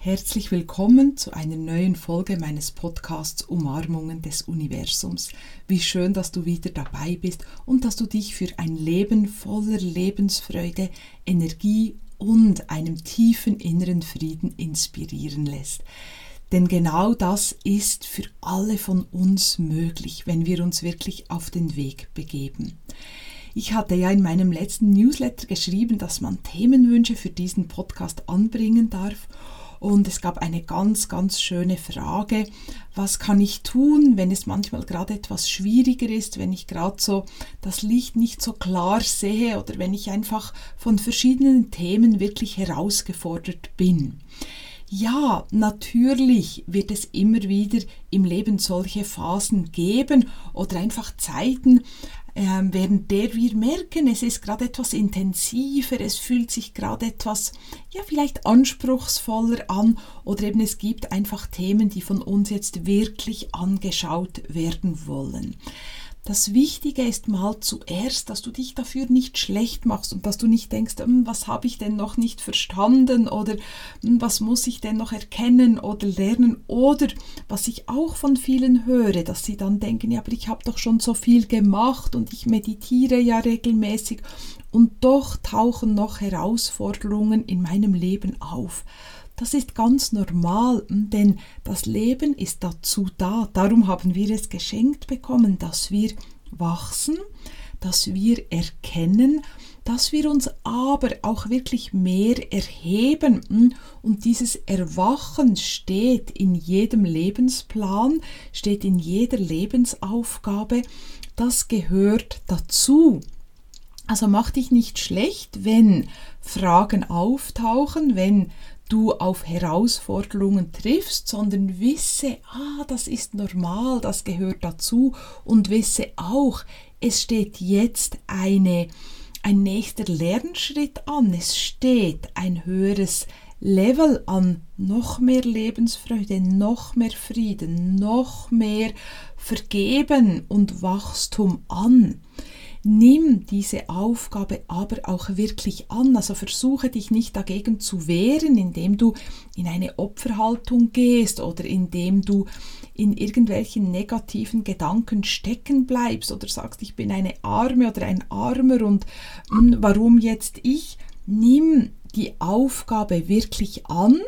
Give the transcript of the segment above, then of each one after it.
Herzlich willkommen zu einer neuen Folge meines Podcasts Umarmungen des Universums. Wie schön, dass du wieder dabei bist und dass du dich für ein Leben voller Lebensfreude, Energie und einem tiefen inneren Frieden inspirieren lässt. Denn genau das ist für alle von uns möglich, wenn wir uns wirklich auf den Weg begeben. Ich hatte ja in meinem letzten Newsletter geschrieben, dass man Themenwünsche für diesen Podcast anbringen darf und es gab eine ganz, ganz schöne Frage, was kann ich tun, wenn es manchmal gerade etwas schwieriger ist, wenn ich gerade so das Licht nicht so klar sehe oder wenn ich einfach von verschiedenen Themen wirklich herausgefordert bin. Ja, natürlich wird es immer wieder im Leben solche Phasen geben oder einfach Zeiten, ähm, während der wir merken, es ist gerade etwas intensiver, es fühlt sich gerade etwas, ja, vielleicht anspruchsvoller an oder eben es gibt einfach Themen, die von uns jetzt wirklich angeschaut werden wollen. Das Wichtige ist mal zuerst, dass du dich dafür nicht schlecht machst und dass du nicht denkst, hm, was habe ich denn noch nicht verstanden oder hm, was muss ich denn noch erkennen oder lernen oder was ich auch von vielen höre, dass sie dann denken, ja, aber ich habe doch schon so viel gemacht und ich meditiere ja regelmäßig und doch tauchen noch Herausforderungen in meinem Leben auf. Das ist ganz normal, denn das Leben ist dazu da. Darum haben wir es geschenkt bekommen, dass wir wachsen, dass wir erkennen, dass wir uns aber auch wirklich mehr erheben. Und dieses Erwachen steht in jedem Lebensplan, steht in jeder Lebensaufgabe. Das gehört dazu. Also mach dich nicht schlecht, wenn Fragen auftauchen, wenn du auf Herausforderungen triffst, sondern wisse, ah, das ist normal, das gehört dazu. Und wisse auch, es steht jetzt eine, ein nächster Lernschritt an, es steht ein höheres Level an. Noch mehr Lebensfreude, noch mehr Frieden, noch mehr Vergeben und Wachstum an. Nimm diese Aufgabe aber auch wirklich an. Also versuche dich nicht dagegen zu wehren, indem du in eine Opferhaltung gehst oder indem du in irgendwelchen negativen Gedanken stecken bleibst oder sagst, ich bin eine Arme oder ein Armer und hm, warum jetzt ich? Nimm die Aufgabe wirklich an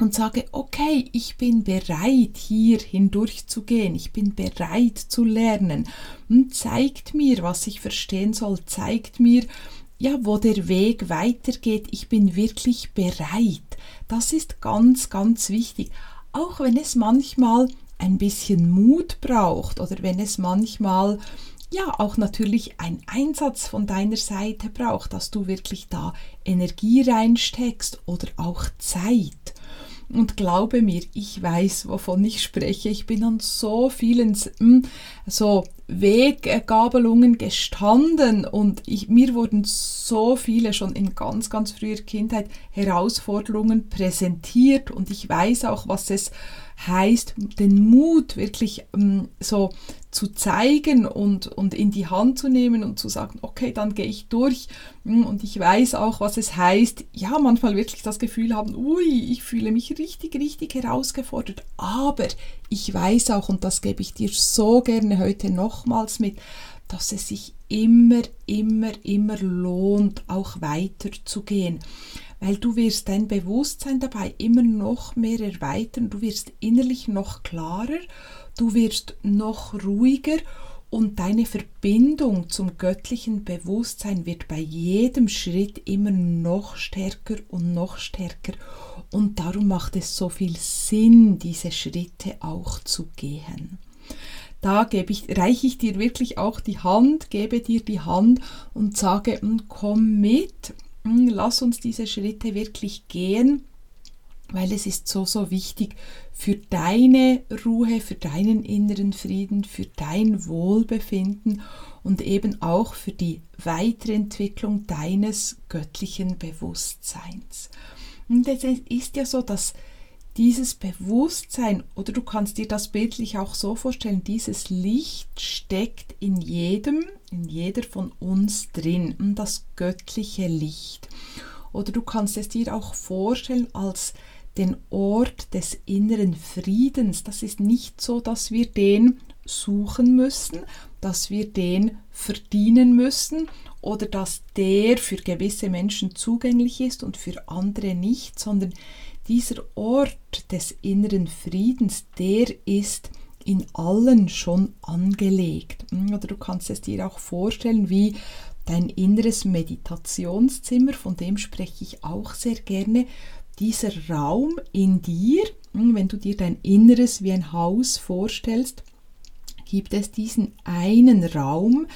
und sage, okay, ich bin bereit, hier hindurchzugehen, ich bin bereit zu lernen. Und zeigt mir, was ich verstehen soll, zeigt mir, ja, wo der Weg weitergeht. Ich bin wirklich bereit. Das ist ganz, ganz wichtig. Auch wenn es manchmal ein bisschen Mut braucht oder wenn es manchmal ja auch natürlich ein Einsatz von deiner Seite braucht, dass du wirklich da Energie reinsteckst oder auch Zeit. Und glaube mir, ich weiß, wovon ich spreche. Ich bin an so vielen hm, so Weggabelungen gestanden und ich, mir wurden so viele schon in ganz, ganz früher Kindheit Herausforderungen präsentiert und ich weiß auch, was es heißt, den Mut wirklich ähm, so zu zeigen und, und in die Hand zu nehmen und zu sagen, okay, dann gehe ich durch. Hm, und ich weiß auch, was es heißt, ja, manchmal wirklich das Gefühl haben, ui, ich fühle mich richtig, richtig herausgefordert, aber ich weiß auch, und das gebe ich dir so gerne heute nochmals mit, dass es sich immer, immer, immer lohnt, auch weiterzugehen weil du wirst dein Bewusstsein dabei immer noch mehr erweitern, du wirst innerlich noch klarer, du wirst noch ruhiger und deine Verbindung zum göttlichen Bewusstsein wird bei jedem Schritt immer noch stärker und noch stärker. Und darum macht es so viel Sinn, diese Schritte auch zu gehen. Da ich, reiche ich dir wirklich auch die Hand, gebe dir die Hand und sage, hm, komm mit, lass uns diese Schritte wirklich gehen, weil es ist so, so wichtig für deine Ruhe, für deinen inneren Frieden, für dein Wohlbefinden und eben auch für die Weiterentwicklung deines göttlichen Bewusstseins. Und es ist ja so, dass dieses Bewusstsein, oder du kannst dir das bildlich auch so vorstellen, dieses Licht steckt in jedem, in jeder von uns drin, das göttliche Licht. Oder du kannst es dir auch vorstellen als den Ort des inneren Friedens. Das ist nicht so, dass wir den suchen müssen, dass wir den verdienen müssen oder dass der für gewisse Menschen zugänglich ist und für andere nicht, sondern dieser Ort des inneren Friedens, der ist in allen schon angelegt. Hm, oder du kannst es dir auch vorstellen wie dein inneres Meditationszimmer, von dem spreche ich auch sehr gerne. Dieser Raum in dir, hm, wenn du dir dein Inneres wie ein Haus vorstellst, gibt es diesen einen Raum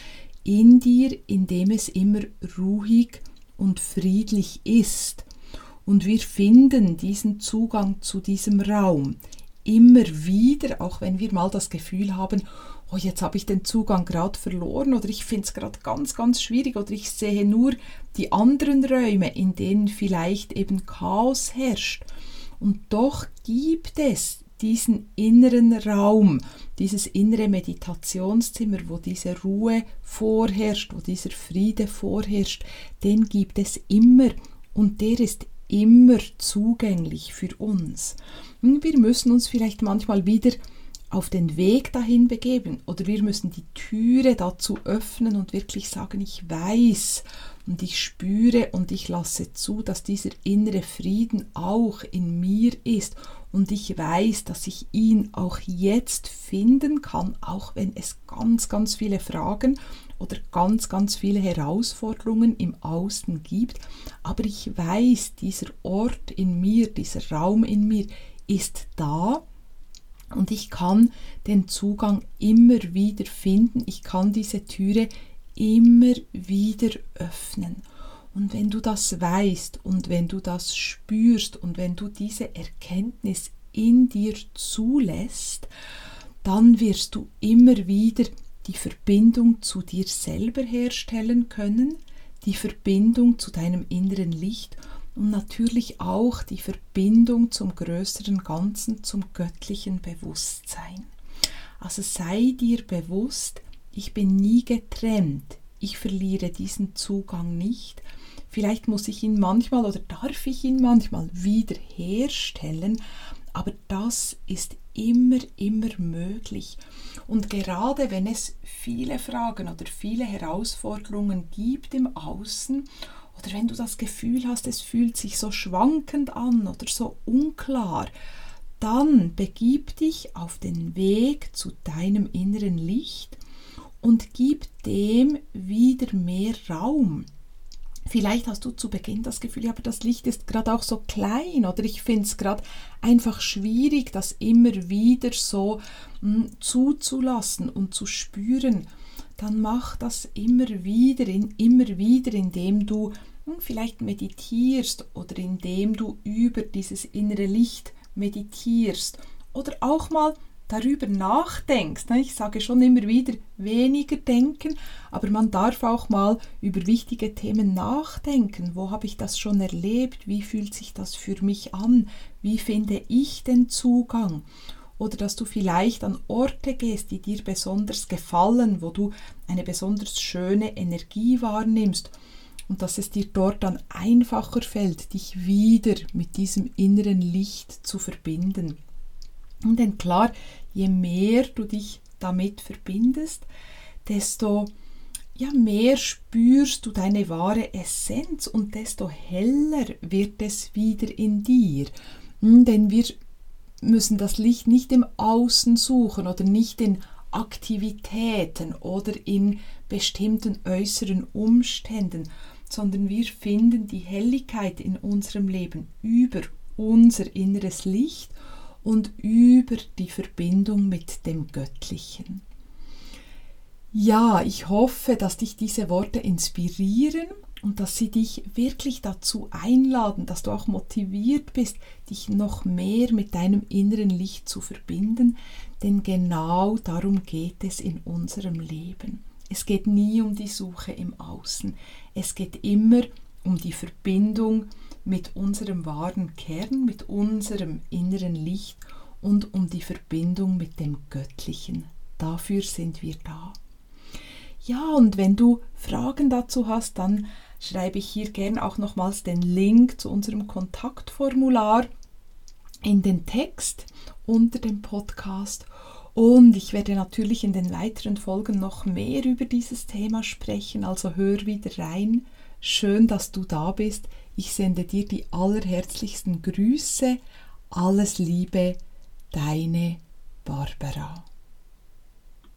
in dir, in dem es immer ruhig und friedlich ist. Und wir finden diesen Zugang zu diesem Raum immer wieder, auch wenn wir mal das Gefühl haben, oh, jetzt habe ich den Zugang gerade verloren oder ich finde es gerade ganz, ganz schwierig oder ich sehe nur die anderen Räume, in denen vielleicht eben Chaos herrscht. Und doch gibt es diesen inneren Raum, dieses innere Meditationszimmer, wo diese Ruhe vorherrscht, wo dieser Friede vorherrscht, den gibt es immer und der ist immer zugänglich für uns. Wir müssen uns vielleicht manchmal wieder auf den Weg dahin begeben. Oder wir müssen die Türe dazu öffnen und wirklich sagen, ich weiß und ich spüre und ich lasse zu, dass dieser innere Frieden auch in mir ist. Und ich weiß, dass ich ihn auch jetzt finden kann, auch wenn es ganz, ganz viele Fragen oder ganz, ganz viele Herausforderungen im Außen gibt. Aber ich weiß, dieser Ort in mir, dieser Raum in mir ist da ich kann den Zugang immer wieder finden. Ich kann diese Türe immer wieder öffnen. Und wenn du das weißt und wenn du das spürst und wenn du diese Erkenntnis in dir zulässt, dann wirst du immer wieder die Verbindung zu dir selber herstellen können, die Verbindung zu deinem inneren Licht und natürlich auch die Verbindung zum größeren Ganzen, zum göttlichen Bewusstsein. Also sei dir bewusst, ich bin nie getrennt, ich verliere diesen Zugang nicht. Vielleicht muss ich ihn manchmal oder darf ich ihn manchmal wiederherstellen, aber das ist immer, immer möglich. Und gerade wenn es viele Fragen oder viele Herausforderungen gibt im Außen oder wenn du das Gefühl hast, es fühlt sich so schwankend an oder so unklar, dann begib dich auf den Weg zu deinem inneren Licht und gib dem wieder mehr Raum. Vielleicht hast du zu Beginn das Gefühl, aber das Licht ist gerade auch so klein oder ich finde es gerade einfach schwierig, das immer wieder so mh, hm, zuzulassen und zu spüren. Dann mach das immer wieder, in, immer wieder, indem du hm, vielleicht meditierst oder indem du über dieses innere Licht meditierst oder auch mal darüber nachdenkst. Ne? Ich sage schon immer wieder, weniger denken, aber man darf auch mal über wichtige Themen nachdenken. Wo habe ich das schon erlebt? Wie fühlt sich das für mich an? Wie finde ich den Zugang? Oder dass du vielleicht an Orte gehst, die dir besonders gefallen, wo du eine besonders schöne Energie wahrnimmst und dass es dir dort dann einfacher fällt, dich wieder mit diesem inneren Licht zu verbinden. Und denn klar, je mehr du dich damit verbindest, desto ja, mehr spürst du deine wahre Essenz und desto heller wird es wieder in dir. Denn wir müssen das Licht nicht im Außen suchen oder nicht in Aktivitäten oder in bestimmten äußeren Umständen, sondern wir finden die Helligkeit in unserem Leben über unser inneres Licht und über die Verbindung mit dem Göttlichen. Ja, ich hoffe, dass dich diese Worte inspirieren und dass sie dich wirklich dazu einladen, dass du auch motiviert bist, dich noch mehr mit deinem inneren Licht zu verbinden, denn genau darum geht es in unserem Leben. Es geht nie um die Suche im Außen, es geht immer um die Verbindung mit unserem wahren Kern, mit unserem inneren Licht und um die Verbindung mit dem Göttlichen. Dafür sind wir da. Ja, und wenn du Fragen dazu hast, dann schreibe ich hier gern auch nochmals den Link zu unserem Kontaktformular in den Text unter dem Podcast und ich werde natürlich in den weiteren Folgen noch mehr über dieses Thema sprechen, also hör wieder rein. Schön, dass du da bist. Ich sende dir die allerherzlichsten Grüße. Alles Liebe, deine Barbara.